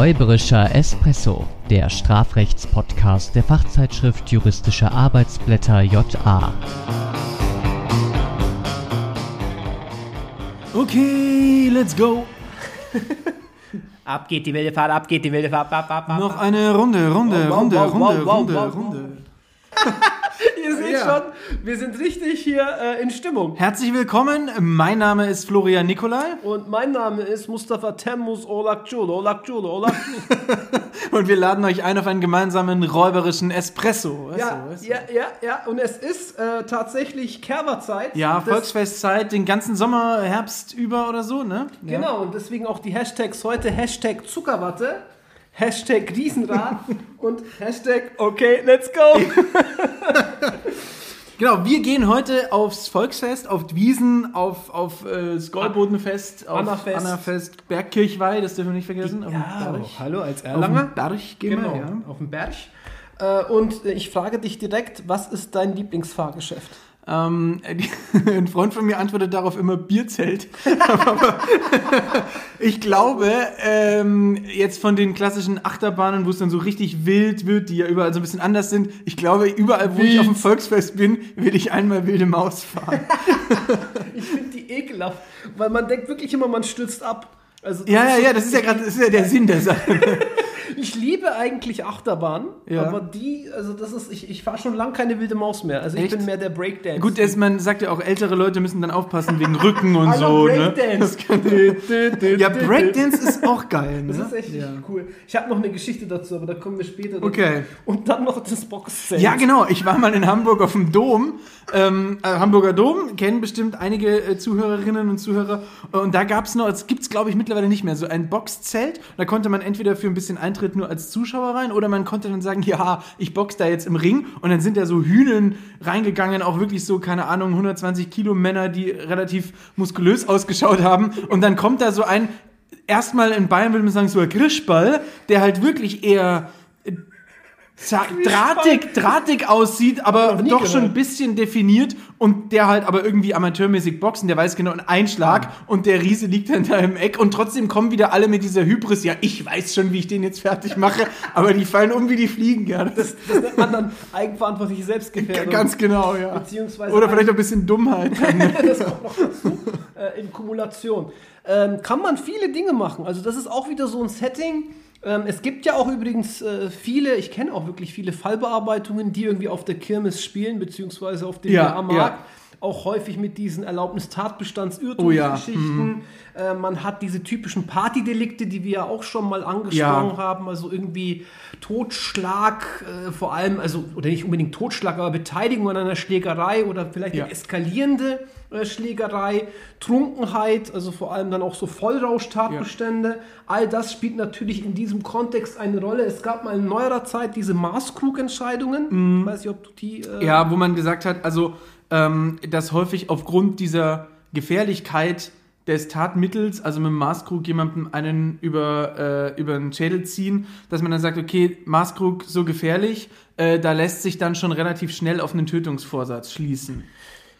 Räuberischer Espresso, der Strafrechtspodcast der Fachzeitschrift Juristische Arbeitsblätter JA. Okay, let's go. Ab geht die wilde Fahrt, ab geht die wilde Fahrt, ab, ab, ab. Noch eine Runde, Runde, Runde, Runde, Runde, Runde. Ihr seht Ja. schon, wir sind richtig hier äh, in Stimmung. Herzlich willkommen, mein Name ist Florian Nikolai Und mein Name ist Mustafa Temmus Olakjul, Olakjul, Olakjul. und wir laden euch ein auf einen gemeinsamen räuberischen Espresso. Weißt ja, du, weißt du? ja, ja, ja. Und es ist äh, tatsächlich Kerberzeit. Ja, Volksfestzeit, den ganzen Sommer, Herbst über oder so, ne? Ja. Genau, und deswegen auch die Hashtags heute Hashtag Zuckerwatte, Hashtag Riesenrad und Hashtag Okay, let's go. Genau, wir gehen heute aufs Volksfest, auf die Wiesen, auf, auf äh, das Goldbodenfest, auf Annafest. Annafest, Bergkirchweih, das dürfen wir nicht vergessen. auf dem Berg. hallo als Auf Erlanger. dem Berg gehen Genau, wir, ja. auf dem Berg. Äh, und äh, ich frage dich direkt, was ist dein Lieblingsfahrgeschäft? Ähm, ein Freund von mir antwortet darauf immer Bierzelt. Aber ich glaube, ähm, jetzt von den klassischen Achterbahnen, wo es dann so richtig wild wird, die ja überall so ein bisschen anders sind, ich glaube, überall, wo ich auf dem Volksfest bin, will ich einmal wilde Maus fahren. Ich finde die ekelhaft, weil man denkt wirklich immer, man stürzt ab. Also Ja, ja, ja, das ist ja gerade, ja der Sinn der Sache. Ich liebe eigentlich Achterbahn, Ja. aber die, also das ist, ich, ich fahre schon lange keine wilde Maus mehr. Also ich Echt? bin mehr der Breakdance. Gut, das, man sagt ja auch, ältere Leute müssen dann aufpassen wegen Rücken und so. Ne? Breakdance. Ja, Breakdance ist auch geil. Ne? Das ist echt ja. cool. Ich habe noch eine Geschichte dazu, aber da kommen wir später dazu. Okay. Und dann noch das Boxzelt. Ja, genau. Ich war mal in Hamburg auf dem Dom. Ähm, äh, Hamburger Dom kennen bestimmt einige äh, Zuhörerinnen und Zuhörer. Und da gab es noch, es gibt es glaube ich mittlerweile nicht mehr, so ein Boxzelt. Da konnte man entweder für ein bisschen Eintritt nur als Zuschauer rein oder man konnte dann sagen, ja, ich box da jetzt im Ring. Und dann sind da so Hühnen reingegangen, auch wirklich so, keine Ahnung, 120 Kilo Männer, die relativ muskulös ausgeschaut haben. Und dann kommt da so ein, erstmal in Bayern würde man sagen, so ein Grischball, der halt wirklich eher drahtig, drahtig aussieht, aber doch schon gehört. ein bisschen definiert und der halt aber irgendwie amateurmäßig boxen, der weiß genau einen Einschlag und der Riese liegt dann da im Eck und trotzdem kommen wieder alle mit dieser Hybris, ja, ich weiß schon, wie ich den jetzt fertig mache, aber die fallen um wie die Fliegen, ja. Das Das nennt man dann eigenverantwortliche Selbstgefährdung. ganz genau, ja. Beziehungsweise Oder vielleicht auch ein bisschen Dummheit. das kommt noch dazu, äh, in Kumulation. Ähm, kann man viele Dinge machen. Also das ist auch wieder so ein Setting. Ähm, es gibt ja auch übrigens äh, viele, ich kenne auch wirklich viele Fallbearbeitungen, die irgendwie auf der Kirmes spielen, beziehungsweise auf dem Ja, Jahrmarkt. ja. Auch häufig mit diesen Erlaubnis-Tatbestands-Irrtumsgeschichten. Oh ja, Äh, man hat diese typischen Partydelikte, die wir ja auch schon mal angesprochen Ja. haben. Also irgendwie Totschlag, äh, vor allem, also, oder nicht unbedingt Totschlag, aber Beteiligung an einer Schlägerei oder vielleicht Ja. eine eskalierende äh, Schlägerei, Trunkenheit, also vor allem dann auch so Vollrauschtatbestände. All das spielt natürlich in diesem Kontext eine Rolle. Es gab mal in neuerer Zeit diese Maßkrug-Entscheidungen. Ich weiß nicht, ob du die. Äh, Mhm. Ja, wo man gesagt hat, also, ähm, dass häufig aufgrund dieser Gefährlichkeit des Tatmittels, also mit dem Maßkrug jemandem einen über, äh, über den Schädel ziehen, dass man dann sagt, okay, Maßkrug so gefährlich, äh, da lässt sich dann schon relativ schnell auf einen Tötungsvorsatz schließen.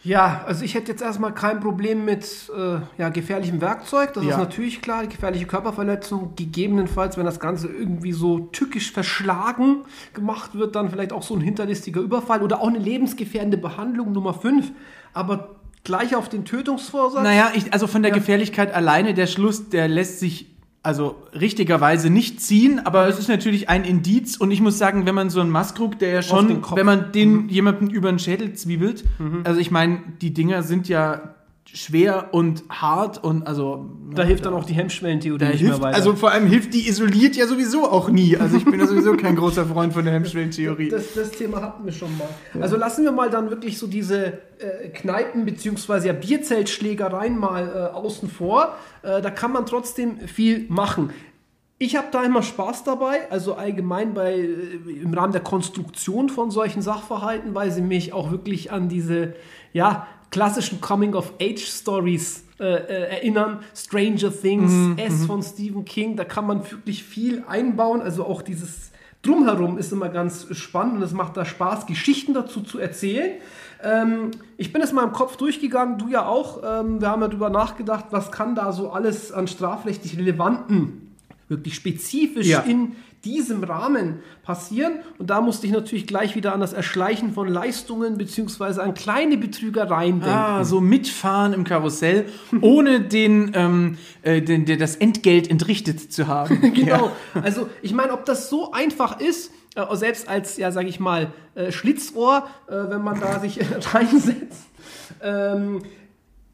Ja, also ich hätte jetzt erstmal kein Problem mit äh, ja, gefährlichem Werkzeug. Das Ja. ist natürlich klar. Gefährliche Körperverletzung, gegebenenfalls, wenn das Ganze irgendwie so tückisch verschlagen gemacht wird, dann vielleicht auch so ein hinterlistiger Überfall oder auch eine lebensgefährdende Behandlung Nummer 5. Aber gleich auf den Tötungsvorsatz. Naja, ich, also von der Ja. Gefährlichkeit alleine, der Schluss, der lässt sich also richtigerweise nicht ziehen, aber es ist natürlich ein Indiz. Und ich muss sagen, wenn man so einen Maskrug, der ja schon, wenn man den jemanden über den Schädel zwiebelt, also ich meine, die Dinger sind ja schwer und hart und also da hilft dann auch die Hemmschwellentheorie nicht hilft, mehr weiter. also vor allem hilft die isoliert ja sowieso auch nie. Also ich bin ja sowieso kein großer Freund von der Hemmschwellentheorie. Das, das Thema hatten wir schon mal. Also lassen wir mal dann wirklich so diese äh, Kneipen- bzw. Ja Bierzeltschlägereien mal äh, außen vor. Äh, da kann man trotzdem viel machen. Ich habe da immer Spaß dabei, also allgemein bei, äh, im Rahmen der Konstruktion von solchen Sachverhalten, weil sie mich auch wirklich an diese ja, klassischen Coming-of-Age-Stories äh, äh, erinnern. Stranger Things, S von Stephen King, da kann man wirklich viel einbauen, also auch dieses Drumherum ist immer ganz spannend und es macht da Spaß, Geschichten dazu zu erzählen. Ähm, ich bin es mal im Kopf durchgegangen, du ja auch. Ähm, wir haben ja darüber nachgedacht, was kann da so alles an strafrechtlich relevanten wirklich spezifisch Ja. in diesem Rahmen passieren. Und da musste ich natürlich gleich wieder an das Erschleichen von Leistungen beziehungsweise an kleine Betrügereien denken. Ah, so mitfahren im Karussell, ohne den, ähm, äh, den, das Entgelt entrichtet zu haben. Genau. Also ich meine, ob das so einfach ist, äh, selbst als, ja, sage ich mal, äh, Schlitzohr, äh, wenn man da sich reinsetzt. Ähm,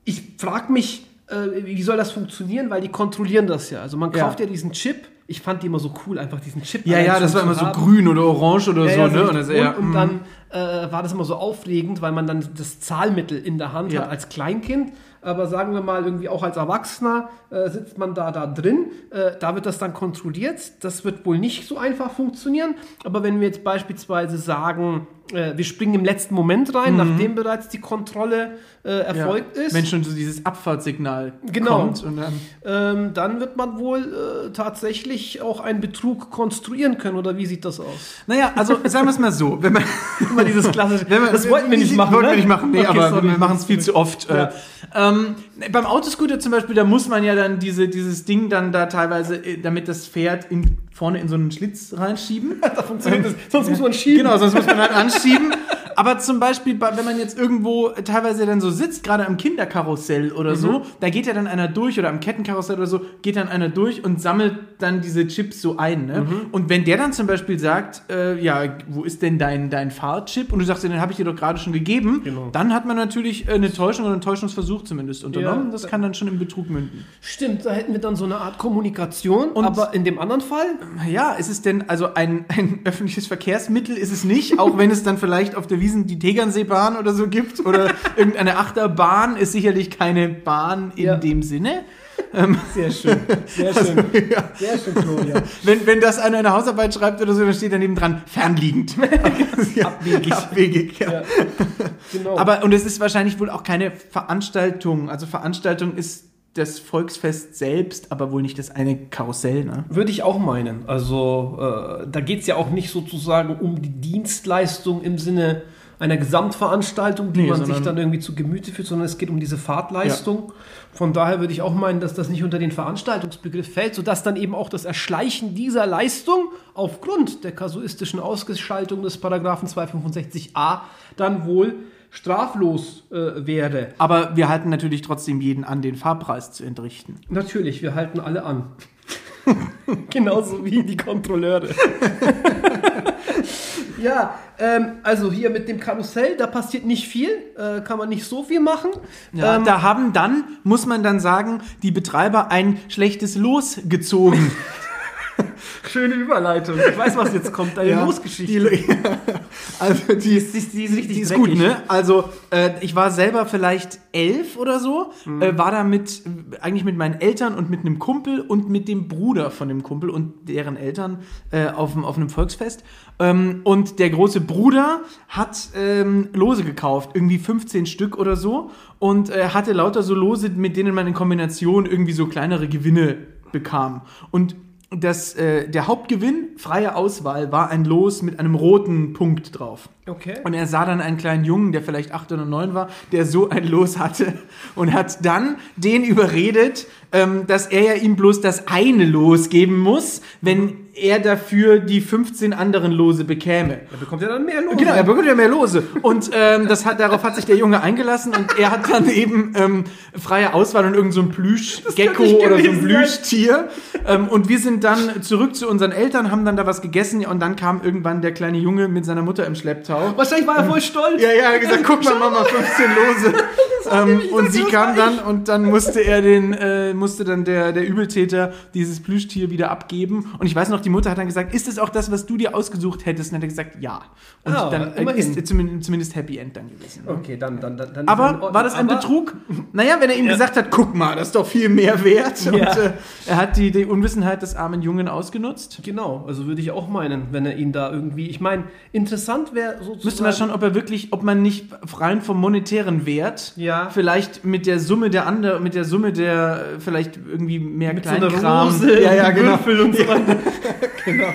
ich frage mich, äh, wie soll das funktionieren, weil die kontrollieren das ja. Also man Ja. kauft ja, diesen Chip. Ich fand die immer so cool, einfach diesen Chip. Ja, ja, das war immer so haben. grün oder orange oder Ja, so, ja, ne? so Und, und, ja, und mm. dann äh, war das immer so aufregend, weil man dann das Zahlmittel in der Hand Ja. hat als Kleinkind. Aber sagen wir mal, irgendwie auch als Erwachsener äh, sitzt man da, da drin. Äh, da wird das dann kontrolliert. Das wird wohl nicht so einfach funktionieren. Aber wenn wir jetzt beispielsweise sagen, äh, wir springen im letzten Moment rein, nachdem bereits die Kontrolle äh, Mhm. ja. erfolgt ist, Wenn schon so dieses Abfahrtssignal Genau. kommt. Und dann, ähm, dann wird man wohl äh, tatsächlich auch einen Betrug konstruieren können. Oder wie sieht das aus? naja, also sagen wir es mal so. Wenn man, Immer dieses klassische. Wir- das wollten wir nicht machen. Wollten ne? wir nicht machen, nee, Okay, aber sorry. wir machen es viel zu oft. Ja. Äh, ähm, beim Autoscooter zum Beispiel, da muss man ja dann diese, dieses Ding dann da teilweise, äh, damit das Pferd in, vorne in so einen Schlitz reinschieben. Da funktioniert das. Sonst muss man schieben. Genau, sonst muss man halt anschieben. Aber zum Beispiel, bei- wenn man jetzt irgendwo teilweise dann so sitzt, gerade am Kinderkarussell oder Mhm. so, da geht ja dann einer durch oder am Kettenkarussell oder so, geht dann einer durch und sammelt dann diese Chips so ein. Ne? Mhm. Und wenn der dann zum Beispiel sagt, äh, ja, wo ist denn dein, dein Fahrchip? Und du sagst, ja, den habe ich dir doch gerade schon gegeben, Genau. dann hat man natürlich äh, eine Täuschung oder einen Täuschungsversuch zumindest unternommen. Ja. das kann dann schon im Betrug münden. Stimmt, da hätten wir dann so eine Art Kommunikation. Und- aber in dem anderen Fall? Ja, ist es denn also ein, ein öffentliches Verkehrsmittel? Ist es nicht, auch wenn es dann vielleicht auf der Wiesen die Tegernseebahn oder so gibt oder irgendeine Achterbahn, ist sicherlich keine Bahn in Ja. dem Sinne. Sehr schön. Sehr schön. Sehr schön, Florian. Wenn, wenn das einer eine Hausarbeit schreibt oder so, dann steht daneben dran, fernliegend. ja, Abwegig. Abwegig, ja. Ja. Genau. Aber, und es ist wahrscheinlich wohl auch keine Veranstaltung. Also Veranstaltung ist das Volksfest selbst, aber wohl nicht das eine Karussell, ne? Würde ich auch meinen. Also äh, da geht es ja auch nicht sozusagen um die Dienstleistung im Sinne einer Gesamtveranstaltung, die Nee, man sich dann irgendwie zu Gemüte führt, sondern es geht um diese Fahrtleistung. Von daher würde ich auch meinen, dass das nicht unter den Veranstaltungsbegriff fällt, sodass dann eben auch das Erschleichen dieser Leistung aufgrund der kasuistischen Ausgestaltung des Paragraphen 265a dann wohl straflos äh, wäre. Aber wir halten natürlich trotzdem jeden an, den Fahrpreis zu entrichten. Natürlich, wir halten alle an. Genauso wie die Kontrolleure. ja, ähm, also hier mit dem Karussell, da passiert nicht viel, äh, kann man nicht so viel machen. Ja, ähm, da haben dann, muss man dann sagen, die Betreiber ein schlechtes Los gezogen. schöne Überleitung. Ich weiß, was jetzt kommt, eine Ja, Losgeschichte. Die, also die, ist- die ist- die ist richtig die ist dreckig. gut, ne? Also äh, ich war selber vielleicht elf oder so, Mhm. äh, war da mit, eigentlich mit meinen Eltern und mit einem Kumpel und mit dem Bruder von dem Kumpel und deren Eltern äh, auf, auf einem Volksfest. Ähm, und der große Bruder hat ähm, Lose gekauft, irgendwie 15 Stück oder so und äh, hatte lauter so Lose, mit denen man in Kombination irgendwie so kleinere Gewinne bekam. Und das, äh, der Hauptgewinn, freie Auswahl, war ein Los mit einem roten Punkt drauf. Okay. Und er sah dann einen kleinen Jungen, der vielleicht acht oder neun war, der so ein Los hatte und hat dann den überredet, ähm, dass er ja ihm bloß das eine Los geben muss, wenn er dafür die 15 anderen Lose bekäme. Da bekommt er dann mehr Lohn. Genau, er bekommt ja mehr Lose. Und ähm, das hat, darauf hat sich der Junge eingelassen und er hat dann eben ähm, freie Auswahl und irgend so ein Plüschgecko oder so ein. Plüschtier. Ähm, und wir sind dann zurück zu unseren Eltern, haben dann da was gegessen und dann kam irgendwann der kleine Junge mit seiner Mutter im Schlepptau. Wahrscheinlich war er voll stolz. Ja, ja, er hat gesagt, guck mal, Mama, 15 Lose. Ähm, und sie kam dann und dann musste er den, äh, musste dann der, der Übeltäter dieses Plüschtier wieder abgeben. Und ich weiß noch, die Mutter hat dann gesagt, ist es auch das, was du dir ausgesucht hättest? Und dann hat er gesagt, ja. Und Ah, dann äh, ist zumindest, zumindest Happy End dann gewesen. ne? Okay, dann, dann, dann, dann Aber war das ein Aber- Betrug? Naja, wenn er ihm gesagt hat, guck mal, das ist doch viel mehr wert. Und Ja. äh, er hat die, die Unwissenheit des armen Jungen ausgenutzt. Genau, also würde ich auch meinen, wenn er ihn da irgendwie. Ich meine, interessant wäre sozusagen. Müsste man schauen, ob er wirklich, ob man nicht rein vom monetären Wert Ja. Vielleicht mit der Summe der andere, mit der Summe der äh, vielleicht irgendwie mehr mit so Kleinkram. Rose, ja, ja, genau. Würfel und so weiter. genau.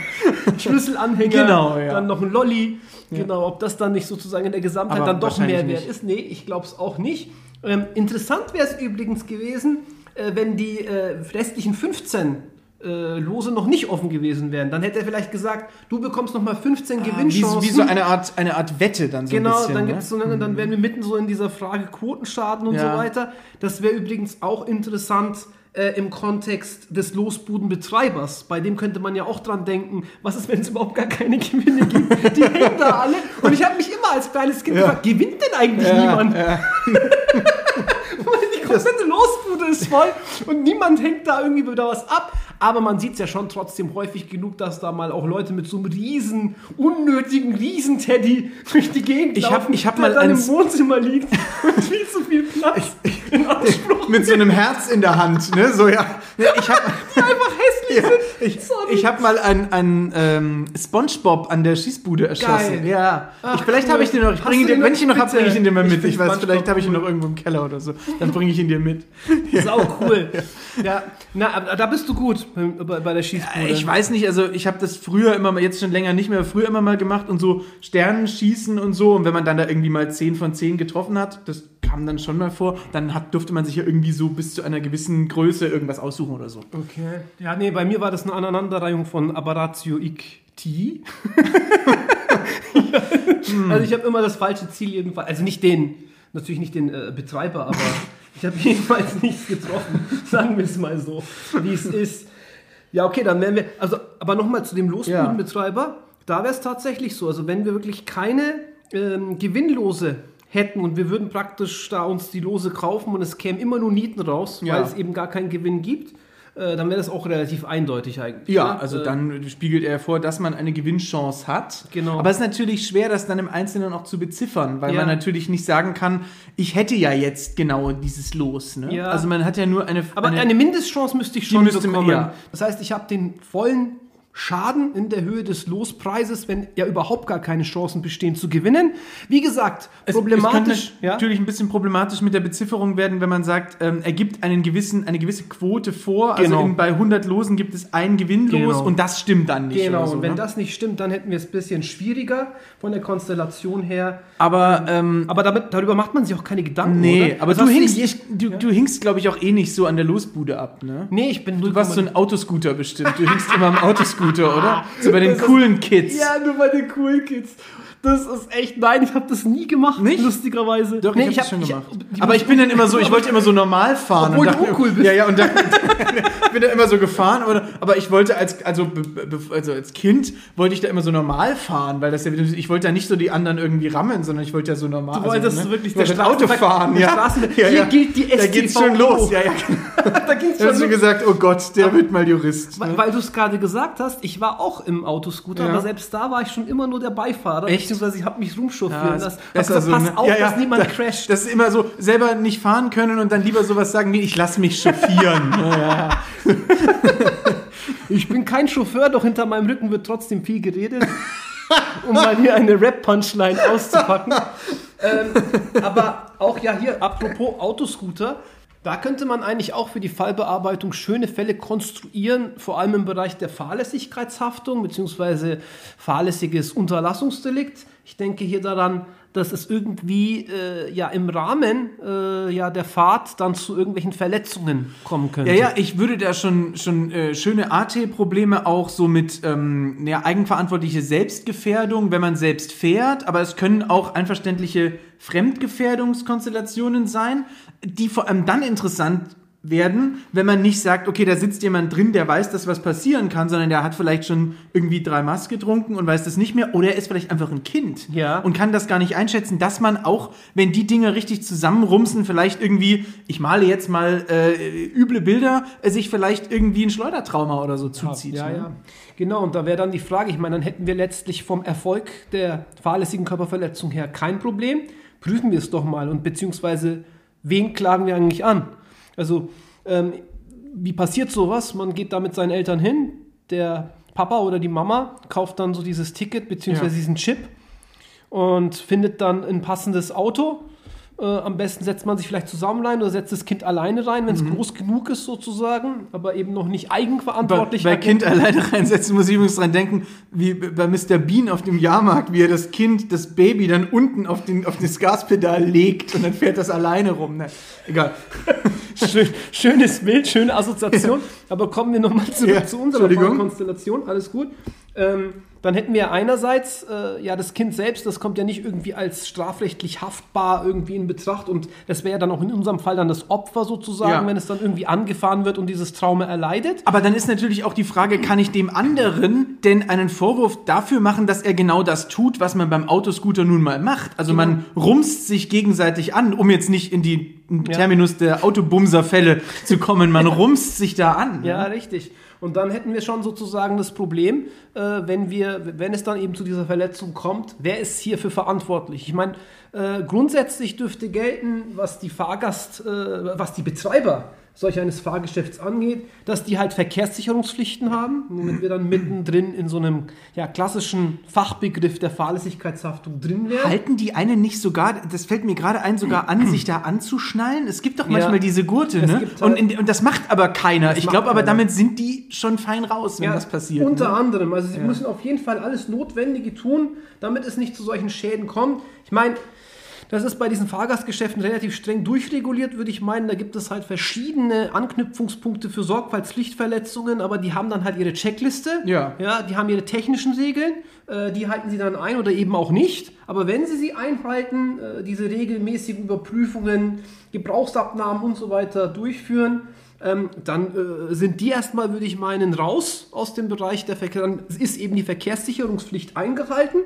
Schlüsselanhänger, Genau, ja. dann noch ein Lolli. Genau, ob das dann nicht sozusagen in der Gesamtheit Aber dann doch mehr wert ist. Nee, ich glaube es auch nicht. Ähm, interessant wäre es übrigens gewesen, äh, wenn die äh, restlichen 15 äh, Lose noch nicht offen gewesen wären. Dann hätte er vielleicht gesagt, du bekommst noch mal 15 Ah, wie, Gewinnchancen. wie so eine Art, eine Art Wette dann so Genau, ein bisschen. dann, ne? gibt's so, eine- dann wären wir mitten so in dieser Frage Quotenschaden und Ja. so weiter. Das wäre übrigens auch interessant äh, im Kontext des Losbudenbetreibers. Bei dem könnte man ja auch dran denken, was ist, wenn es überhaupt gar keine Gewinne gibt? Die hängen da alle. Und ich habe mich immer als kleines Kind gefragt, gewinnt denn eigentlich niemand? Weil die komplette Losbude ist voll und niemand hängt da irgendwie wieder was ab. Aber man sieht es ja schon trotzdem häufig genug, dass da mal auch Leute mit so einem riesen, unnötigen Riesenteddy durch die Gegend Ich hab- laufen, ich hab der mal dann im Wohnzimmer liegt und viel zu viel Platz in Anspruch Mit so einem Herz in der Hand, ne? So, ja. Ich habe einfach hässlich ja, sind. ich, Sorry. ich hab mal einen ein, ähm, Spongebob an der Schießbude erschossen. Geil. Ja. Ach, ich, vielleicht cool. habe ich den noch. Ich Hast bring ihn du dir, den wenn ich ihn noch habe, bringe ich ihn dir mal Ich mit. find Ich weiß, vielleicht habe ich ihn noch irgendwo im Keller oder so. Dann bringe ich ihn dir mit. Sau cool. Ja, na, aber da bist du gut bei, bei der Schießbude. Ich weiß nicht, also ich habe das früher immer mal, jetzt schon länger nicht mehr, früher immer mal gemacht und so Sternenschießen und so. Und wenn man dann da irgendwie mal 10 von 10 getroffen hat, das kam dann schon mal vor, dann hat, durfte man sich ja irgendwie so bis zu einer gewissen Größe irgendwas aussuchen oder so. Okay. Ja, nee, bei mir war das eine Aneinanderreihung von Aberratio Icti. ja. Also ich habe immer das falsche Ziel jedenfalls, also nicht den, natürlich nicht den äh, Betreiber, aber ich habe jedenfalls nichts getroffen, sagen wir es mal so, wie es ist. Ja, okay, dann wären wir, also, aber nochmal zu dem Losbudenbetreiber, da wäre es tatsächlich so, also wenn wir wirklich keine ähm, Gewinnlose hätten und wir würden praktisch da uns die Lose kaufen und es kämen immer nur Nieten raus, Ja. weil es eben gar keinen Gewinn gibt, äh, dann wäre das auch relativ eindeutig eigentlich. Ja, ne? also Äh, dann spiegelt er vor, dass man eine Gewinnchance hat. Genau. Aber es ist natürlich schwer, das dann im Einzelnen auch zu beziffern, weil Ja. man natürlich nicht sagen kann, ich hätte ja jetzt genau dieses Los. Ne? Ja. Also man hat ja nur eine. Aber eine, Mindestchance müsste ich schon müsste man- bekommen. ja. Das heißt, ich habe den vollen Schaden in der Höhe des Lospreises, wenn ja überhaupt gar keine Chancen bestehen zu gewinnen. Wie gesagt, Es- problematisch. Es ja? natürlich ein bisschen problematisch mit der Bezifferung werden, wenn man sagt, ähm, er gibt einen gewissen, eine gewisse Quote vor. Also Genau. in, bei 100 Losen gibt es ein Gewinnlos Genau. und das stimmt dann nicht. Genau, so, und wenn ne? das nicht stimmt, dann hätten wir es ein bisschen schwieriger von der Konstellation her. Aber ähm, Aber damit, darüber macht man sich auch keine Gedanken. nee, oder? aber Das du je- ich, du, du hinkst, glaube ich, auch eh nicht so an der Losbude ab, ne? Nee, ich bin Du warst so ein Autoscooter bestimmt. Du hinkst immer am Autoscooter, oder? So bei den coolen Kids. Ja, nur bei den coolen Kids. Das ist echt, nein, ich habe das nie gemacht, Nicht? lustigerweise. Doch, nee, ich habe das schon ich- gemacht. die- aber ich bin dann immer so, ich wollte immer so normal fahren. Obwohl und du dachte- uncool bist. Ja, ja, und dann, ich bin da immer so gefahren, aber, aber ich wollte als, also, also als Kind wollte ich da immer so normal fahren, weil das ja, ich wollte ja nicht so die anderen irgendwie rammen, sondern ich wollte ja so normal. Du wolltest also, wirklich ich wollte der Auto Straßenver- fahren, ja. Straßen- ja, hier ja. gilt die Da geht's schon StVO. los, ja, ja. da ging's Da hast du schon los. gesagt, oh Gott, der wird mal Jurist. Weil, ne? weil du es gerade gesagt hast, ich war auch im Autoscooter, Ja. aber selbst da war ich schon immer nur der Beifahrer, Echt? Beziehungsweise ich habe mich rumchauffieren Ja, lassen. das Hab gesagt, also pass eine- auf, ja, ja, dass niemand da- crasht. Das ist immer so, selber nicht fahren können und dann lieber sowas sagen wie, ich lass mich chauffieren. Ich bin kein Chauffeur, doch hinter meinem Rücken wird trotzdem viel geredet, um mal hier eine Rap-Punchline auszupacken. ähm, aber auch ja hier, apropos Autoscooter, da könnte man eigentlich auch für die Fallbearbeitung schöne Fälle konstruieren, vor allem im Bereich der Fahrlässigkeitshaftung bzw. fahrlässiges Unterlassungsdelikt. Ich denke hier daran, dass es irgendwie äh, ja im Rahmen äh, ja der Fahrt dann zu irgendwelchen Verletzungen kommen könnte. Ja, ja, ich würde da schon, schon äh, schöne AT-Probleme auch so mit ähm, ja, eigenverantwortliche Selbstgefährdung, wenn man selbst fährt, aber es können auch einverständliche Fremdgefährdungskonstellationen sein, die vor allem dann interessant werden, wenn man nicht sagt, okay, da sitzt jemand drin, der weiß, dass was passieren kann, sondern der hat vielleicht schon irgendwie drei Maß getrunken und weiß das nicht mehr, oder er ist vielleicht einfach ein Kind Ja. und kann das gar nicht einschätzen, dass man auch, wenn die Dinge richtig zusammenrumsen, vielleicht irgendwie, ich male jetzt mal äh, üble Bilder, äh, sich vielleicht irgendwie ein Schleudertrauma oder so zuzieht. Ja, ne? ja. Genau, und da wäre dann die Frage, ich meine, dann hätten wir letztlich vom Erfolg der fahrlässigen Körperverletzung her kein Problem. Prüfen wir es doch mal und beziehungsweise wen klagen wir eigentlich an? Also, ähm, wie passiert sowas? Man geht da mit seinen Eltern hin, der Papa oder die Mama kauft dann so dieses Ticket beziehungsweise Ja. diesen Chip und findet dann ein passendes Auto Äh, am besten setzt man sich vielleicht zusammen rein oder setzt das Kind alleine rein, wenn es groß genug ist sozusagen, aber eben noch nicht Bei, eigenverantwortlich. bei agiert. Kind alleine reinsetzen muss ich übrigens dran denken, wie bei Mr. Bean auf dem Jahrmarkt, wie er das Kind, das Baby dann unten auf, den, auf das Gaspedal legt und dann fährt das alleine rum. Ne? Egal. Schön, schönes Bild, schöne Assoziation. Aber kommen wir nochmal zurück Ja, zu unserer. Konstellation. Alles gut. Ähm, dann hätten wir einerseits äh, ja das Kind selbst, das kommt ja nicht irgendwie als strafrechtlich haftbar irgendwie in Betracht und das wäre ja dann auch in unserem Fall dann das Opfer sozusagen, Ja. wenn es dann irgendwie angefahren wird und dieses Trauma erleidet. Aber dann ist natürlich auch die Frage, kann ich dem anderen denn einen Vorwurf dafür machen, dass er genau das tut, was man beim Autoscooter nun mal macht? Also man rumst sich gegenseitig an, um jetzt nicht in die in den Ja. Terminus der Autobumserfälle zu kommen. Man rumst sich da an. Ja, richtig. Und dann hätten wir schon sozusagen das Problem, äh, wenn wir, wenn es dann eben zu dieser Verletzung kommt, wer ist hierfür verantwortlich? Ich meine, äh, grundsätzlich dürfte gelten, was die Fahrgast, äh, was die Betreiber solch eines Fahrgeschäfts angeht, dass die halt Verkehrssicherungspflichten haben, womit wir dann mittendrin in so einem ja, klassischen Fachbegriff der Fahrlässigkeitshaftung drin wären. Halten die einen nicht sogar, das fällt mir gerade ein, sogar an, sich da anzuschnallen? Es gibt doch manchmal Ja. diese Gurte, ne? gibt Und, halt- in, und das macht aber keiner. Ich glaube aber, damit sind die schon fein raus, wenn das passiert. Unter ne? anderem. Also sie müssen auf jeden Fall alles Notwendige tun, damit es nicht zu solchen Schäden kommt. Ich meine, das ist bei diesen Fahrgastgeschäften relativ streng durchreguliert, würde ich meinen. Da gibt es halt verschiedene Anknüpfungspunkte für Sorgfaltspflichtverletzungen, aber die haben dann halt ihre Checkliste. Ja. Ja, die haben ihre technischen Regeln, äh, die halten sie dann ein oder eben auch nicht. Aber wenn sie sie einhalten, äh, diese regelmäßigen Überprüfungen, Gebrauchsabnahmen und so weiter durchführen, ähm, dann äh, sind die erstmal, würde ich meinen, raus aus dem Bereich der Verkehr. Dann ist eben die Verkehrssicherungspflicht eingehalten.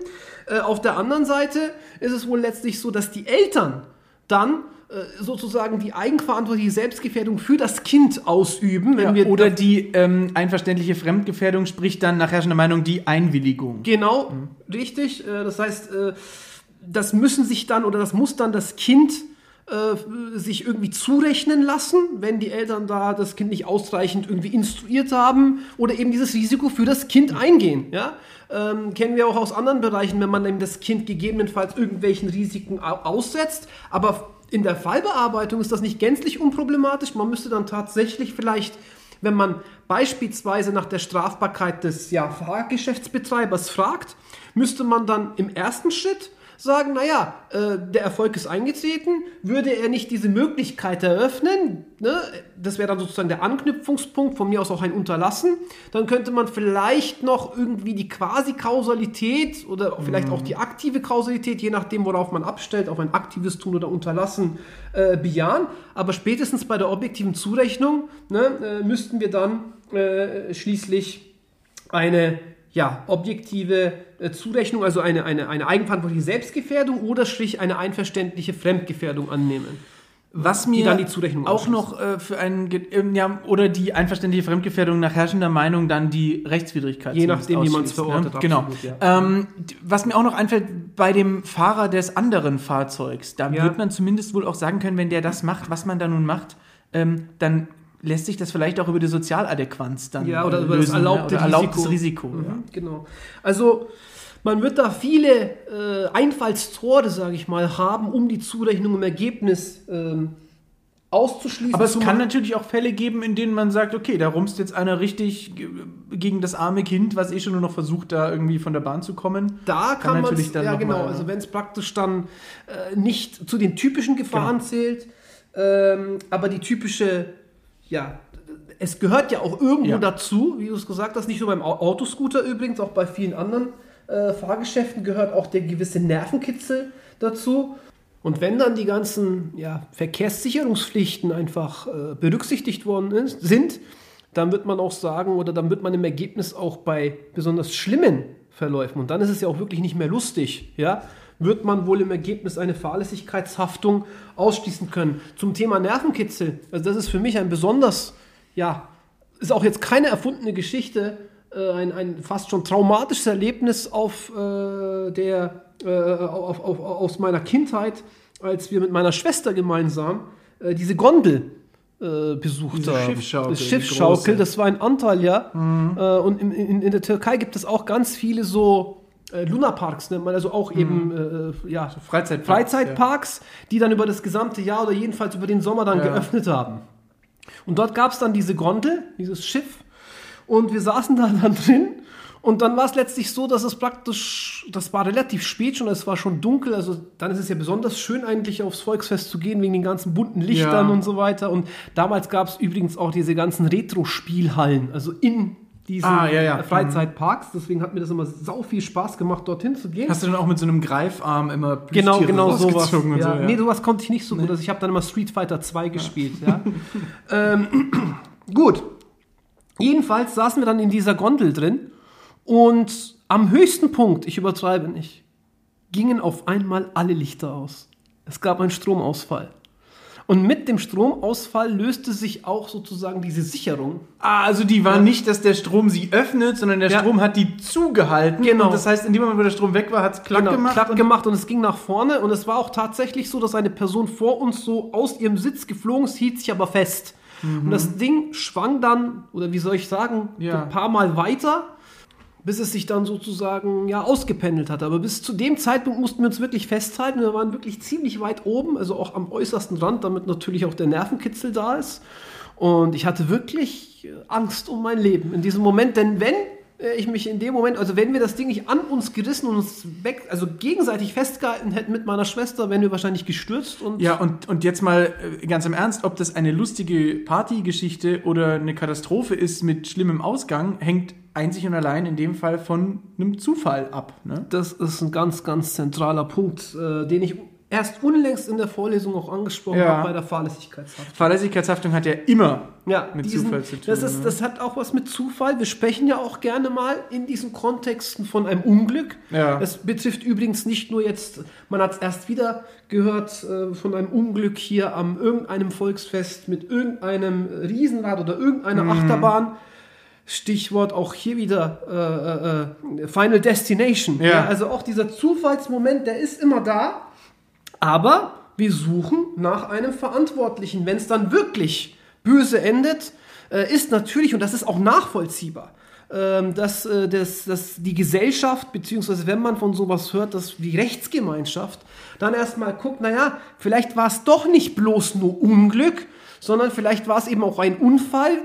Äh, auf der anderen Seite ist es wohl letztlich so, dass die Eltern dann äh, sozusagen die eigenverantwortliche Selbstgefährdung für das Kind ausüben, wenn Ja, wir oder die ähm, einverständliche Fremdgefährdung, sprich dann nach herrschender Meinung die Einwilligung. Genau, richtig. Äh, Das heißt, äh, das müssen sich dann oder das muss dann das Kind äh, sich irgendwie zurechnen lassen, wenn die Eltern da das Kind nicht ausreichend irgendwie instruiert haben oder eben dieses Risiko für das Kind eingehen. Ja? Ähm, kennen wir auch aus anderen Bereichen, wenn man eben das Kind gegebenenfalls irgendwelchen Risiken au- aussetzt. Aber in der Fallbearbeitung ist das nicht gänzlich unproblematisch. Man müsste dann tatsächlich vielleicht wenn man beispielsweise nach der Strafbarkeit des ja, Fahrgeschäftsbetreibers fragt, müsste man dann im ersten Schritt sagen, naja, äh, der Erfolg ist eingetreten, würde er nicht diese Möglichkeit eröffnen, ne, das wäre dann sozusagen der Anknüpfungspunkt, von mir aus auch ein Unterlassen, dann könnte man vielleicht noch irgendwie die Quasi-Kausalität oder vielleicht auch die aktive Kausalität, je nachdem, worauf man abstellt, auf ein aktives Tun oder Unterlassen äh, bejahen, aber spätestens bei der objektiven Zurechnung ne, äh, müssten wir dann äh, schließlich eine ja, objektive Zurechnung, also eine, eine, eine eigenverantwortliche Selbstgefährdung oder schlicht eine einverständliche Fremdgefährdung annehmen. Was mir dann die Zurechnung auch noch äh, für einen, ähm, ja, oder die einverständliche Fremdgefährdung nach herrschender Meinung dann die Rechtswidrigkeit. Je nachdem, wie man's ausschließt, verortet, Ne? Genau. absolut, ja. Ähm, was mir auch noch einfällt, bei dem Fahrer des anderen Fahrzeugs, da Ja. wird man zumindest wohl auch sagen können, wenn der das macht, was man da nun macht, ähm, dann lässt sich das vielleicht auch über die Sozialadäquanz dann Ja, oder äh, über das lösen, erlaubte ne? erlaubtes Risiko. Risiko. ja. Mhm, Genau. Also man wird da viele äh, Einfallstore, sage ich mal, haben, um die Zurechnung im Ergebnis ähm, auszuschließen. Aber es kann natürlich auch Fälle geben, in denen man sagt, okay, da rumst jetzt einer richtig ge- gegen das arme Kind, was eh schon nur noch versucht, da irgendwie von der Bahn zu kommen. Da kann, man natürlich dann ja genau, mal- also wenn es praktisch dann äh, nicht zu den typischen Gefahren Genau. zählt, ähm, aber die typische, ja, es gehört ja auch irgendwo Ja. dazu, wie du es gesagt hast, nicht nur beim Au- Autoscooter übrigens, auch bei vielen anderen äh, Fahrgeschäften gehört auch der gewisse Nervenkitzel dazu. Und wenn dann die ganzen ja, Verkehrssicherungspflichten einfach äh, berücksichtigt worden ist, sind, dann wird man auch sagen oder dann wird man im Ergebnis auch bei besonders schlimmen Verläufen, und dann ist es ja auch wirklich nicht mehr lustig, ja, wird man wohl im Ergebnis eine Fahrlässigkeitshaftung ausschließen können. Zum Thema Nervenkitzel, also das ist für mich ein besonders, ja, ist auch jetzt keine erfundene Geschichte, äh, ein, ein fast schon traumatisches Erlebnis auf äh, der, äh, auf, auf, aus meiner Kindheit, als wir mit meiner Schwester gemeinsam äh, diese Gondel äh, besucht Diese haben. Schiffsschaukel, Das große. das war ein Anteil, ja. Äh, und in, in, in der Türkei gibt es auch ganz viele so Lunaparks nennt man, also auch eben äh, ja, Freizeitparks, Freizeitparks, die dann über das gesamte Jahr oder jedenfalls über den Sommer dann Ja. geöffnet haben. Und dort gab es dann diese Gondel, dieses Schiff, und wir saßen da dann drin. Und dann war es letztlich so, dass es praktisch, das war relativ spät schon, es war schon dunkel, also dann ist es ja besonders schön eigentlich aufs Volksfest zu gehen, wegen den ganzen bunten Lichtern Ja. und so weiter. Und damals gab es übrigens auch diese ganzen Retro-Spielhallen, also in diesen Ah, ja, ja. Freizeitparks. Deswegen hat mir das immer sau viel Spaß gemacht, dorthin zu gehen. Hast du dann auch mit so einem Greifarm immer Genau, Plüschtiere genau sowas. rausgezogen und ja. so, ja. Nee, sowas konnte ich nicht so gut. Also ich habe dann immer Street Fighter 2 gespielt. Ja. ähm, gut. Jedenfalls saßen wir dann in dieser Gondel drin und am höchsten Punkt, ich übertreibe nicht, gingen auf einmal alle Lichter aus. Es gab einen Stromausfall. Und mit dem Stromausfall löste sich auch sozusagen diese Sicherung. Ah, also die war Ja. nicht, dass der Strom sie öffnet, sondern der Ja. Strom hat die zugehalten. Genau. Und das heißt, in dem Moment, wo der Strom weg war, hat es klack Genau, gemacht. klack und- gemacht und es ging nach vorne und es war auch tatsächlich so, dass eine Person vor uns so aus ihrem Sitz geflogen ist, hielt sich aber fest. Und das Ding schwang dann, oder wie soll ich sagen, Ja. ein paar Mal weiter, bis es sich dann sozusagen ja ausgependelt hat. Aber bis zu dem Zeitpunkt mussten wir uns wirklich festhalten. Wir waren wirklich ziemlich weit oben, also auch am äußersten Rand, damit natürlich auch der Nervenkitzel da ist. Und ich hatte wirklich äh, Angst um mein Leben in diesem Moment, denn wenn äh, ich mich in dem Moment, also wenn wir das Ding nicht an uns gerissen und uns weg, also gegenseitig festgehalten hätten mit meiner Schwester, wären wir wahrscheinlich gestürzt und Ja, und, und jetzt mal äh, ganz im Ernst, ob das eine lustige Partygeschichte oder eine Katastrophe ist mit schlimmem Ausgang, hängt einzig und allein in dem Fall von einem Zufall ab. Ne? Das ist ein ganz, ganz zentraler Punkt, äh, den ich erst unlängst in der Vorlesung auch angesprochen Ja. habe bei der Fahrlässigkeitshaftung. Fahrlässigkeitshaftung hat ja immer Ja, mit diesen- Zufall zu tun. Das, ist, ne? das hat auch was mit Zufall. Wir sprechen ja auch gerne mal in diesen Kontexten von einem Unglück. Ja. Das betrifft übrigens nicht nur jetzt, man hat es erst wieder gehört, äh, von einem Unglück hier am irgendeinem Volksfest mit irgendeinem Riesenrad oder irgendeiner Mhm. Achterbahn. Stichwort auch hier wieder äh, äh, Final Destination. Ja. also auch dieser Zufallsmoment, der ist immer da. Aber wir suchen nach einem Verantwortlichen. Wenn es dann wirklich böse endet, äh, ist natürlich, und das ist auch nachvollziehbar, ähm, dass, äh, dass, dass die Gesellschaft, beziehungsweise wenn man von sowas hört, dass die Rechtsgemeinschaft dann erstmal guckt, naja, vielleicht war es doch nicht bloß nur Unglück, sondern vielleicht war es eben auch ein Unfall,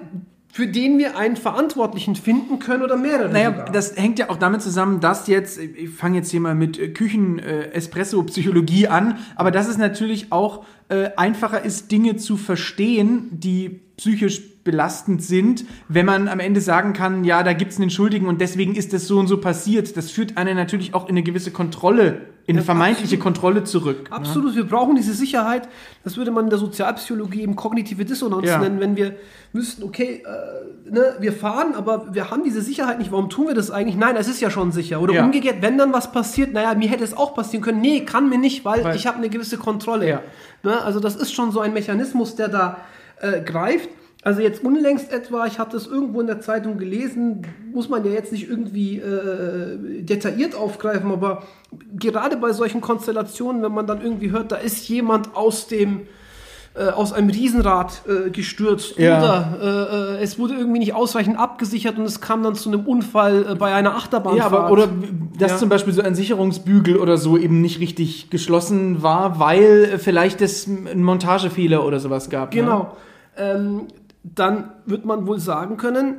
für den wir einen Verantwortlichen finden können oder mehrere. Naja, sogar. das hängt ja auch damit zusammen, dass jetzt, ich fange jetzt hier mal mit äh, Küchen-Espresso-Psychologie an, aber dass es natürlich auch äh, einfacher ist, Dinge zu verstehen, die psychisch belastend sind, wenn man am Ende sagen kann, ja, da gibt es einen Schuldigen und deswegen ist das so und so passiert. Das führt einen natürlich auch in eine gewisse Kontrolle, in eine Ja, vermeintliche absolut. Kontrolle zurück. ne? Absolut, wir brauchen diese Sicherheit. Das würde man in der Sozialpsychologie eben kognitive Dissonanz Ja. nennen, wenn wir wüssten, okay, äh, ne, wir fahren, aber wir haben diese Sicherheit nicht. Warum tun wir das eigentlich? Nein, es ist ja schon sicher. Oder Ja. umgekehrt, wenn dann was passiert, naja, mir hätte es auch passieren können. Nee, kann mir nicht, weil, Weil- ich habe eine gewisse Kontrolle. Ja. Ne, also das ist schon so ein Mechanismus, der da äh, greift. Also jetzt unlängst etwa, ich hatte es irgendwo in der Zeitung gelesen, muss man ja jetzt nicht irgendwie äh, detailliert aufgreifen, aber gerade bei solchen Konstellationen, wenn man dann irgendwie hört, da ist jemand aus dem äh, aus einem Riesenrad äh, gestürzt Ja. oder äh, äh, es wurde irgendwie nicht ausreichend abgesichert und es kam dann zu einem Unfall äh, bei einer Achterbahn. Ja, aber oder dass Ja. zum Beispiel so ein Sicherungsbügel oder so eben nicht richtig geschlossen war, weil vielleicht es einen Montagefehler oder sowas gab. Ne? Genau. Ähm, dann wird man wohl sagen können,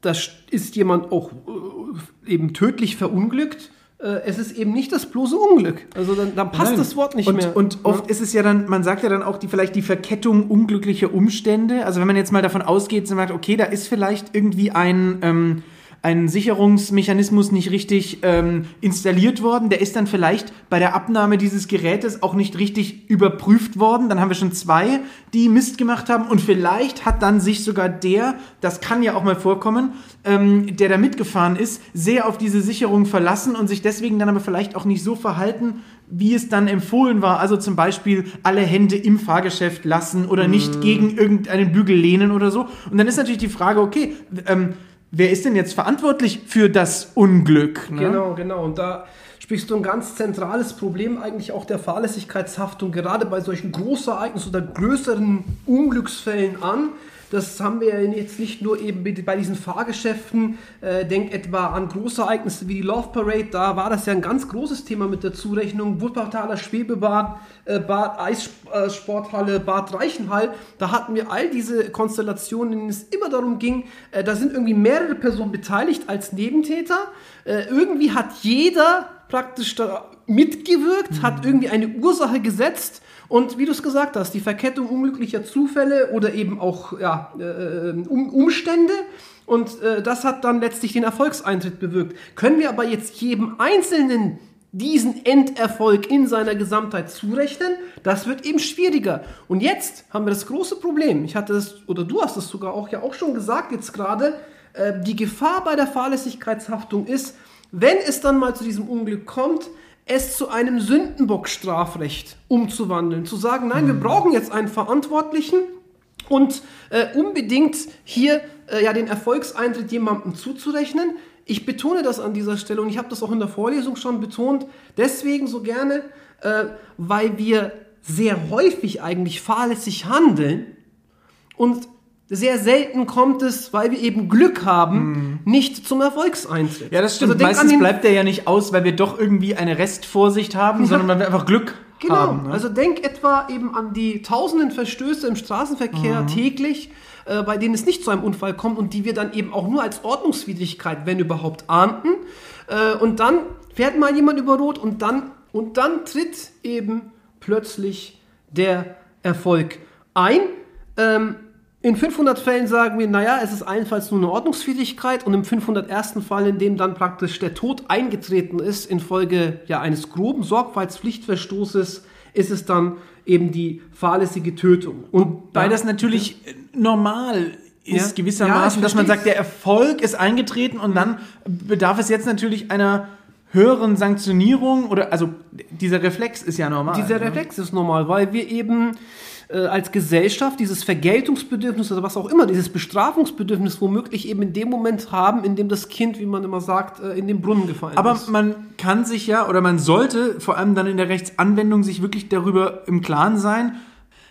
da ist jemand auch äh, eben tödlich verunglückt. Äh, es ist eben nicht das bloße Unglück. Also dann, dann passt Nein. das Wort nicht und, mehr. Und oft ist es ja dann, man sagt ja dann auch die, vielleicht die Verkettung unglücklicher Umstände. Also wenn man jetzt mal davon ausgeht, sagt, okay, da ist vielleicht irgendwie ein, ähm, ein Sicherungsmechanismus nicht richtig ähm, installiert worden, der ist dann vielleicht bei der Abnahme dieses Gerätes auch nicht richtig überprüft worden. Dann haben wir schon zwei, die Mist gemacht haben und vielleicht hat dann sich sogar der, das kann ja auch mal vorkommen, ähm, der da mitgefahren ist, sehr auf diese Sicherung verlassen und sich deswegen dann aber vielleicht auch nicht so verhalten, wie es dann empfohlen war. Also zum Beispiel alle Hände im Fahrgeschäft lassen oder nicht gegen irgendeinen Bügel lehnen oder so. Und dann ist natürlich die Frage, okay, ähm, wer ist denn jetzt verantwortlich für das Unglück? Ne? Genau, genau. Und da sprichst du ein ganz zentrales Problem eigentlich auch der Fahrlässigkeitshaftung, gerade bei solchen Großereignissen oder größeren Unglücksfällen an. Das haben wir jetzt nicht nur eben bei diesen Fahrgeschäften. Äh, denk etwa an Großereignisse wie die Love Parade. Da war das ja ein ganz großes Thema mit der Zurechnung. Wuppertaler Schwebebahn, äh, Bad Eissporthalle, Bad Reichenhall. Da hatten wir all diese Konstellationen, in denen es immer darum ging, äh, da sind irgendwie mehrere Personen beteiligt als Nebentäter. Äh, irgendwie hat jeder praktisch da mitgewirkt, mhm. hat irgendwie eine Ursache gesetzt und wie du es gesagt hast, die Verkettung unglücklicher Zufälle oder eben auch ja, äh, um, Umstände. Und äh, das hat dann letztlich den Erfolgseintritt bewirkt. Können wir aber jetzt jedem Einzelnen diesen Enderfolg in seiner Gesamtheit zurechnen, das wird eben schwieriger. Und jetzt haben wir das große Problem. Ich hatte es, oder du hast es sogar auch ja auch schon gesagt jetzt gerade, äh, die Gefahr bei der Fahrlässigkeitshaftung ist, wenn es dann mal zu diesem Unglück kommt, es zu einem Sündenbock-Strafrecht umzuwandeln. Zu sagen, nein, wir hm. brauchen jetzt einen Verantwortlichen und äh, unbedingt hier äh, ja den Erfolgseintritt jemandem zuzurechnen. Ich betone das an dieser Stelle und ich habe das auch in der Vorlesung schon betont, deswegen so gerne, äh, weil wir sehr häufig eigentlich fahrlässig handeln und sehr selten kommt es, weil wir eben Glück haben, mhm. nicht zum Erfolgseintritt. Ja, das stimmt. Also Meistens bleibt der ja nicht aus, weil wir doch irgendwie eine Restvorsicht haben, ja. sondern weil wir einfach Glück genau. haben. Genau. Ne? Also denk etwa eben an die tausenden Verstöße im Straßenverkehr mhm. täglich, äh, bei denen es nicht zu einem Unfall kommt und die wir dann eben auch nur als Ordnungswidrigkeit, wenn überhaupt, ahnden. Äh, und dann fährt mal jemand über Rot und dann, und dann tritt eben plötzlich der Erfolg ein. Ähm, in 500 Fällen sagen wir, naja, es ist allenfalls nur eine Ordnungswidrigkeit und im 501. Fall, in dem dann praktisch der Tod eingetreten ist infolge ja, eines groben Sorgfaltspflichtverstoßes, ist es dann eben die fahrlässige Tötung. Und weil das natürlich ja. normal ist ja. gewissermaßen, ja, dass man sagt, der Erfolg ist eingetreten und dann bedarf es jetzt natürlich einer höheren Sanktionierung oder also dieser Reflex ist ja normal. Dieser ne? Reflex ist normal, weil wir eben äh, als Gesellschaft dieses Vergeltungsbedürfnis oder was auch immer, dieses Bestrafungsbedürfnis womöglich eben in dem Moment haben, in dem das Kind, wie man immer sagt, äh, in den Brunnen gefallen Aber ist. Aber man kann sich ja oder man sollte vor allem dann in der Rechtsanwendung sich wirklich darüber im Klaren sein,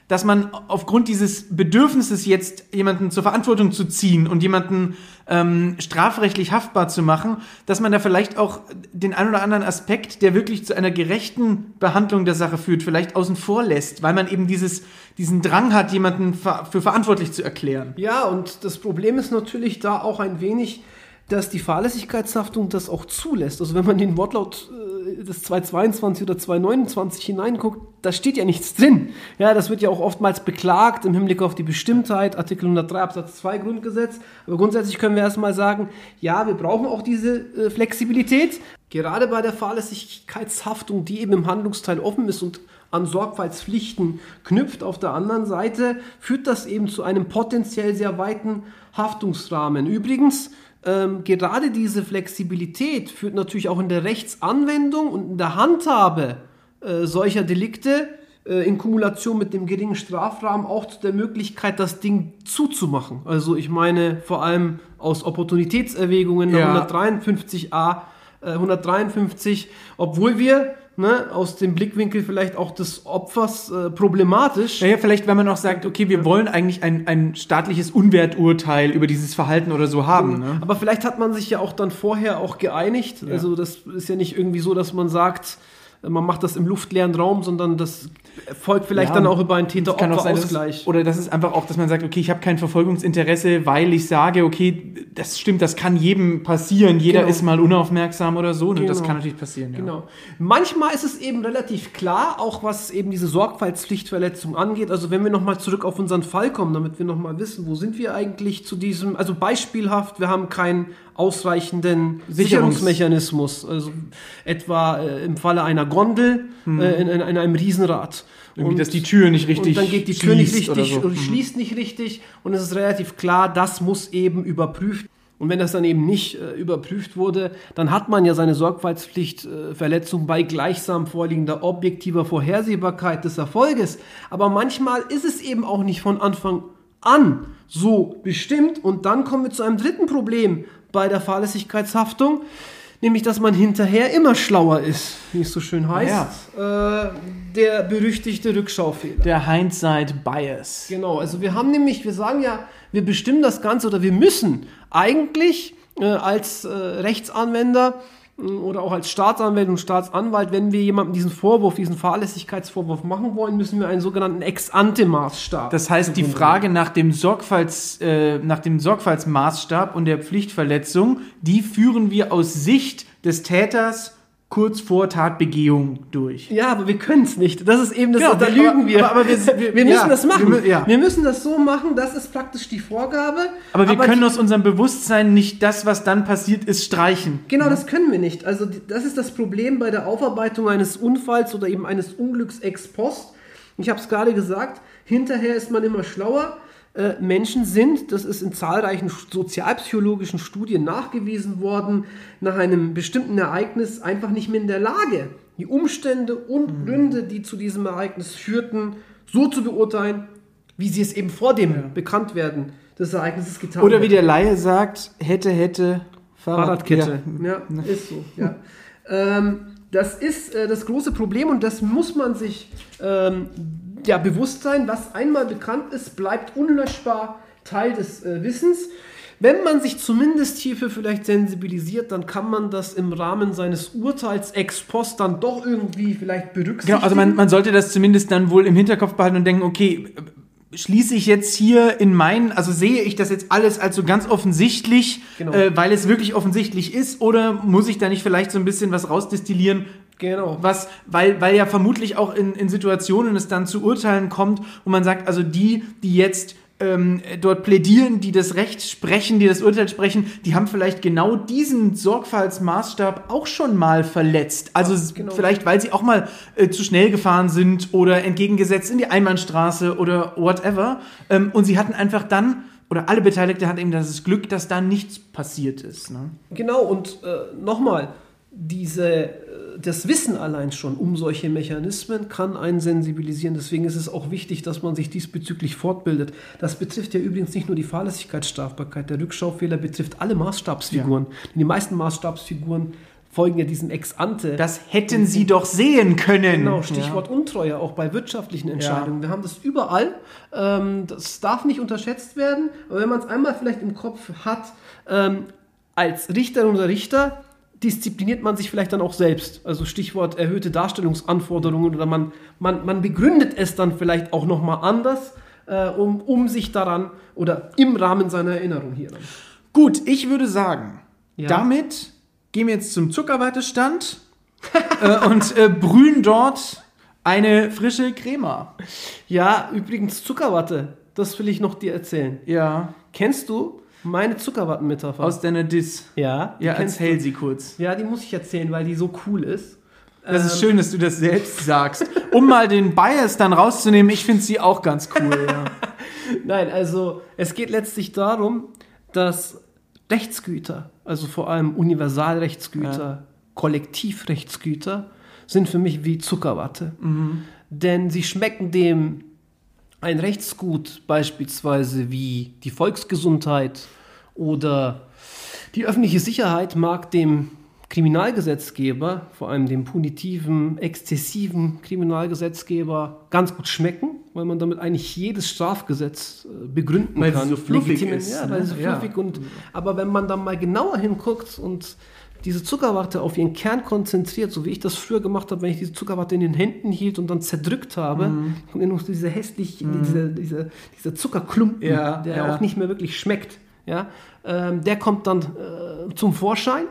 dass man aufgrund dieses Bedürfnisses jetzt jemanden zur Verantwortung zu ziehen und jemanden ähm, strafrechtlich haftbar zu machen, dass man da vielleicht auch den ein oder anderen Aspekt, der wirklich zu einer gerechten Behandlung der Sache führt, vielleicht außen vor lässt, weil man eben dieses, diesen Drang hat, jemanden für verantwortlich zu erklären. Ja, und das Problem ist natürlich da auch ein wenig, dass die Fahrlässigkeitshaftung das auch zulässt. Also wenn man den Wortlaut äh, des 222 oder 229 hineinguckt, da steht ja nichts drin. Ja, das wird ja auch oftmals beklagt im Hinblick auf die Bestimmtheit, Artikel 103 Absatz 2 Grundgesetz. Aber grundsätzlich können wir erstmal sagen, ja, wir brauchen auch diese äh, Flexibilität. Gerade bei der Fahrlässigkeitshaftung, die eben im Handlungsteil offen ist und an Sorgfaltspflichten knüpft. Auf der anderen Seite führt das eben zu einem potenziell sehr weiten Haftungsrahmen. Übrigens, ähm, gerade diese Flexibilität führt natürlich auch in der Rechtsanwendung und in der Handhabe äh, solcher Delikte äh, in Kumulation mit dem geringen Strafrahmen auch zu der Möglichkeit, das Ding zuzumachen. Also ich meine vor allem aus Opportunitätserwägungen ja. 153a, äh, 153, obwohl wir ne, aus dem Blickwinkel vielleicht auch des Opfers äh, problematisch. Naja, vielleicht, wenn man auch sagt, okay, wir wollen eigentlich ein, ein staatliches Unwerturteil über dieses Verhalten oder so haben. Ne? Aber vielleicht hat man sich ja auch dann vorher auch geeinigt. Ja. Also das ist ja nicht irgendwie so, dass man sagt, man macht das im luftleeren Raum, sondern das folgt vielleicht ja, dann auch über einen Täter-Opfer-Ausgleich. Oder das ist einfach auch, dass man sagt, okay, ich habe kein Verfolgungsinteresse, weil ich sage, okay, das stimmt, das kann jedem passieren. Jeder genau. ist mal unaufmerksam oder so. Ne? Genau. Das kann natürlich passieren. Ja. Genau. Manchmal ist es eben relativ klar, auch was eben diese Sorgfaltspflichtverletzung angeht. Also wenn wir nochmal zurück auf unseren Fall kommen, damit wir nochmal wissen, wo sind wir eigentlich zu diesem, also beispielhaft, wir haben keinen ausreichenden Sicherungsmechanismus, also etwa äh, im Falle einer Gondel hm. äh, in, in, in, einem Riesenrad. Irgendwie, und, dass die Tür nicht richtig Und dann geht die Tür nicht richtig so. und hm. schließt nicht richtig und es ist relativ klar, das muss eben überprüft und wenn das dann eben nicht äh, überprüft wurde, dann hat man ja seine Sorgfaltspflichtverletzung äh, bei gleichsam vorliegender objektiver Vorhersehbarkeit des Erfolges. Aber manchmal ist es eben auch nicht von Anfang an so bestimmt. Und dann kommen wir zu einem dritten Problem bei der Fahrlässigkeitshaftung. Nämlich, dass man hinterher immer schlauer ist, wie es so schön heißt. Äh, der berüchtigte Rückschaufehler. Der Hindsight Bias. Genau, also wir haben nämlich, wir sagen ja, wir bestimmen das Ganze oder wir müssen eigentlich äh, als äh, Rechtsanwender oder auch als Staatsanwalt und Staatsanwalt, wenn wir jemandem diesen Vorwurf, diesen Fahrlässigkeitsvorwurf machen wollen, müssen wir einen sogenannten Ex-ante-Maßstab. Das heißt, die Frage nach dem, Sorgfalts, äh, nach dem Sorgfaltsmaßstab und der Pflichtverletzung, die führen wir aus Sicht des Täters kurz vor Tatbegehung durch. Ja, aber wir können es nicht. Das ist eben das, Ja, da aber- lügen wir. aber- aber wir- wir- wir müssen ja, das machen. wir ja. wir müssen das so machen, das ist praktisch die Vorgabe. Aber wir können die- aus unserem Bewusstsein nicht das, was dann passiert ist, streichen. Genau, das können wir nicht. Also das ist das Problem bei der Aufarbeitung eines Unfalls oder eben eines Unglücks ex post. Ich habe es gerade gesagt, hinterher ist man immer schlauer. Äh, Menschen sind, das ist in zahlreichen sozialpsychologischen Studien nachgewiesen worden, nach einem bestimmten Ereignis einfach nicht mehr in der Lage, die Umstände und Gründe, die zu diesem Ereignis führten, so zu beurteilen, wie sie es eben vor dem Bekanntwerden des Ereignisses getan Oder hätten. wie der Laie sagt, hätte, hätte, Fahrradkette. Ja. Ja, ist so. Ja. ähm, das ist äh, das große Problem und das muss man sich ähm, ja, bewusst sein. Was einmal bekannt ist, bleibt unlöschbar Teil des äh, Wissens. Wenn man sich zumindest hierfür vielleicht sensibilisiert, dann kann man das im Rahmen seines Urteils ex post dann doch irgendwie vielleicht berücksichtigen. Genau, also man, man sollte das zumindest dann wohl im Hinterkopf behalten und denken, okay, schließe ich jetzt hier in meinen, also sehe ich das jetzt alles als so ganz offensichtlich, Genau. äh, weil es wirklich offensichtlich ist, oder muss ich da nicht vielleicht so ein bisschen was rausdestillieren, Genau. was, weil, weil ja vermutlich auch in, in Situationen es dann zu Urteilen kommt, wo man sagt, also die, die jetzt ähm, dort plädieren, die das Recht sprechen, die das Urteil sprechen, die haben vielleicht genau diesen Sorgfaltsmaßstab auch schon mal verletzt. Also s- genau. vielleicht, weil sie auch mal äh, zu schnell gefahren sind oder entgegengesetzt in die Einbahnstraße oder whatever. Ähm, und sie hatten einfach dann, oder alle Beteiligten hatten eben das Glück, dass da nichts passiert ist. Ne? Genau, und äh, nochmal, diese, äh, das Wissen allein schon um solche Mechanismen kann einen sensibilisieren. Deswegen ist es auch wichtig, dass man sich diesbezüglich fortbildet. Das betrifft ja übrigens nicht nur die Fahrlässigkeitsstrafbarkeit. Der Rückschaufehler betrifft alle Maßstabsfiguren. Denn die meisten Maßstabsfiguren folgen ja diesem Ex-ante. Das hätten sie doch sehen können. Genau, Stichwort Untreue, auch bei wirtschaftlichen Entscheidungen. Wir haben das überall. Ähm, das darf nicht unterschätzt werden. Aber wenn man es einmal vielleicht im Kopf hat, ähm, als Richterin oder Richter diszipliniert man sich vielleicht dann auch selbst. Also Stichwort erhöhte Darstellungsanforderungen oder man, man, man begründet es dann vielleicht auch nochmal anders, äh, um, um sich daran oder im Rahmen seiner Erinnerung hier dann. Gut, ich würde sagen, Ja. damit gehen wir jetzt zum Zuckerwattestand äh, und äh, brühen dort eine frische Crema. Ja, übrigens Zuckerwatte, das will ich noch dir erzählen. Ja, Kennst du meine Zuckerwatten-Metapher? aus deiner Diss. ja, Ja, kennst du. erzähl sie kurz. Ja, die muss ich erzählen, weil die so cool ist. Das ist Ähm, schön, dass du das selbst sagst. Um mal den Bias dann rauszunehmen, ich finde sie auch ganz cool. Ja. Nein, also es geht letztlich darum, dass Rechtsgüter, also vor allem Universalrechtsgüter, Kollektivrechtsgüter, sind für mich wie Zuckerwatte. Denn sie schmecken dem ein Rechtsgut beispielsweise wie die Volksgesundheit oder die öffentliche Sicherheit mag dem Kriminalgesetzgeber, vor allem dem punitiven, exzessiven Kriminalgesetzgeber, ganz gut schmecken, weil man damit eigentlich jedes Strafgesetz äh, begründen Weil kann. so fluffig Legitimieren- ist, Ja, ne? weil sie so Ja. fluffig und aber wenn man dann mal genauer hinguckt und diese Zuckerwatte auf ihren Kern konzentriert, so wie ich das früher gemacht habe, wenn ich diese Zuckerwatte in den Händen hielt und dann zerdrückt habe, Mhm. kommt nur noch diese hässlich, diese, diese, dieser Zuckerklumpen, Ja, der ja. auch nicht mehr wirklich schmeckt. Ja? Ähm, der kommt dann äh, zum Vorschein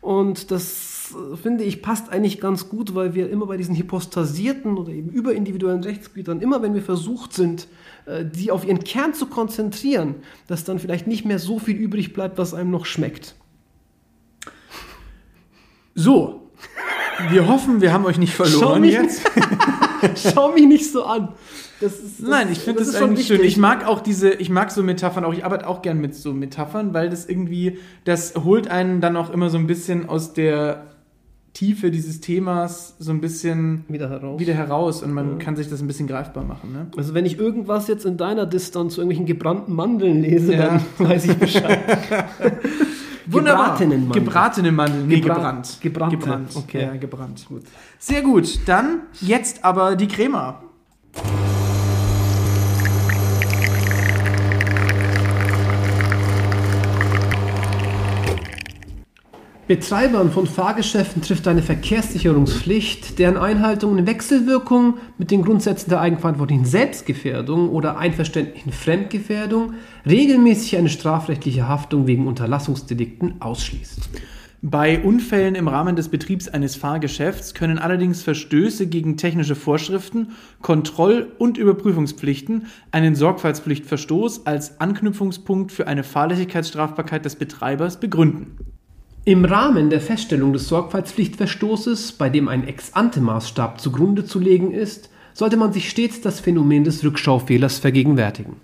und das äh, finde ich passt eigentlich ganz gut, weil wir immer bei diesen hypostasierten oder eben überindividuellen Rechtsgütern, immer wenn wir versucht sind, äh, die auf ihren Kern zu konzentrieren, dass dann vielleicht nicht mehr so viel übrig bleibt, was einem noch schmeckt. So, wir hoffen, wir haben euch nicht Schau verloren mich- jetzt. Schau mich nicht so an. Das ist, das, Nein, ich finde das, schon eigentlich schön. Ich mag auch diese, ich mag so Metaphern auch. Ich arbeite auch gern mit so Metaphern, weil das irgendwie, das holt einen dann auch immer so ein bisschen aus der Tiefe dieses Themas so ein bisschen wieder heraus. wieder heraus und man kann sich das ein bisschen greifbar machen. Ne? Also wenn ich irgendwas jetzt in deiner Distanz zu irgendwelchen gebrannten Mandeln lese, Ja. dann weiß ich Bescheid. Wunderbar. gebratenen Mandeln. Gebratene Mandeln. Nee, Gebra- gebrannt. gebrannte. Gebrannt. Okay. Ja, gebrannt. Gut. Sehr gut. Dann jetzt aber die Crema. Betreibern von Fahrgeschäften trifft eine Verkehrssicherungspflicht, deren Einhaltung in Wechselwirkung mit den Grundsätzen der eigenverantwortlichen Selbstgefährdung oder einverständlichen Fremdgefährdung regelmäßig eine strafrechtliche Haftung wegen Unterlassungsdelikten ausschließt. Bei Unfällen im Rahmen des Betriebs eines Fahrgeschäfts können allerdings Verstöße gegen technische Vorschriften, Kontroll- und Überprüfungspflichten einen Sorgfaltspflichtverstoß als Anknüpfungspunkt für eine Fahrlässigkeitsstrafbarkeit des Betreibers begründen. Im Rahmen der Feststellung des Sorgfaltspflichtverstoßes, bei dem ein Ex-ante-Maßstab zugrunde zu legen ist, sollte man sich stets das Phänomen des Rückschaufehlers vergegenwärtigen.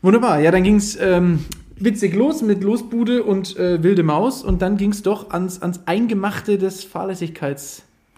Wunderbar, ja, dann ging es ähm, witzig los mit Losbude und äh, Wilde Maus und dann ging es doch ans, ans Eingemachte des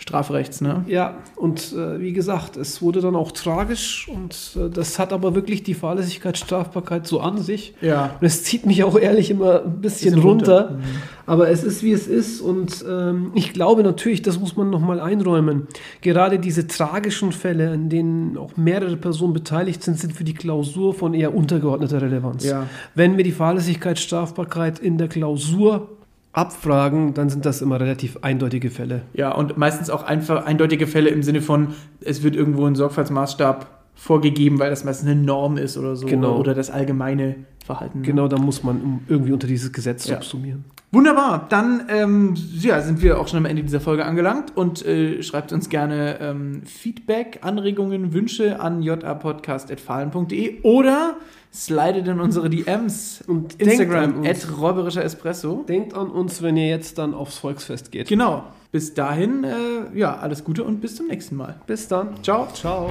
Fahrlässigkeitsstrafrechts, ne? Ja, und äh, wie gesagt, es wurde dann auch tragisch und äh, das hat aber wirklich die Fahrlässigkeitsstrafbarkeit so an sich. Ja. Und es zieht mich auch ehrlich immer ein bisschen, Bisschen runter. runter. Aber es ist, wie es ist. Und ähm, ich glaube natürlich, das muss man nochmal einräumen. Gerade diese tragischen Fälle, in denen auch mehrere Personen beteiligt sind, sind für die Klausur von eher untergeordneter Relevanz. Ja. Wenn wir die Fahrlässigkeitsstrafbarkeit in der Klausur abfragen, dann sind das immer relativ eindeutige Fälle. Ja, und meistens auch einfach eindeutige Fälle im Sinne von, es wird irgendwo ein Sorgfaltsmaßstab vorgegeben, weil das meistens eine Norm ist oder so. Genau. Oder das allgemeine Verhalten. Genau, da muss man irgendwie unter dieses Gesetz Ja. subsumieren. Wunderbar, dann ähm, ja, sind wir auch schon am Ende dieser Folge angelangt und äh, schreibt uns gerne ähm, Feedback, Anregungen, Wünsche an japodcast.fahlen.de oder slidet in unsere DMs Und Instagram at räuberischer Espresso. Denkt an uns, wenn ihr jetzt dann aufs Volksfest geht. Genau. Bis dahin, äh, ja, alles Gute und bis zum nächsten Mal. Bis dann. Ciao. Ciao.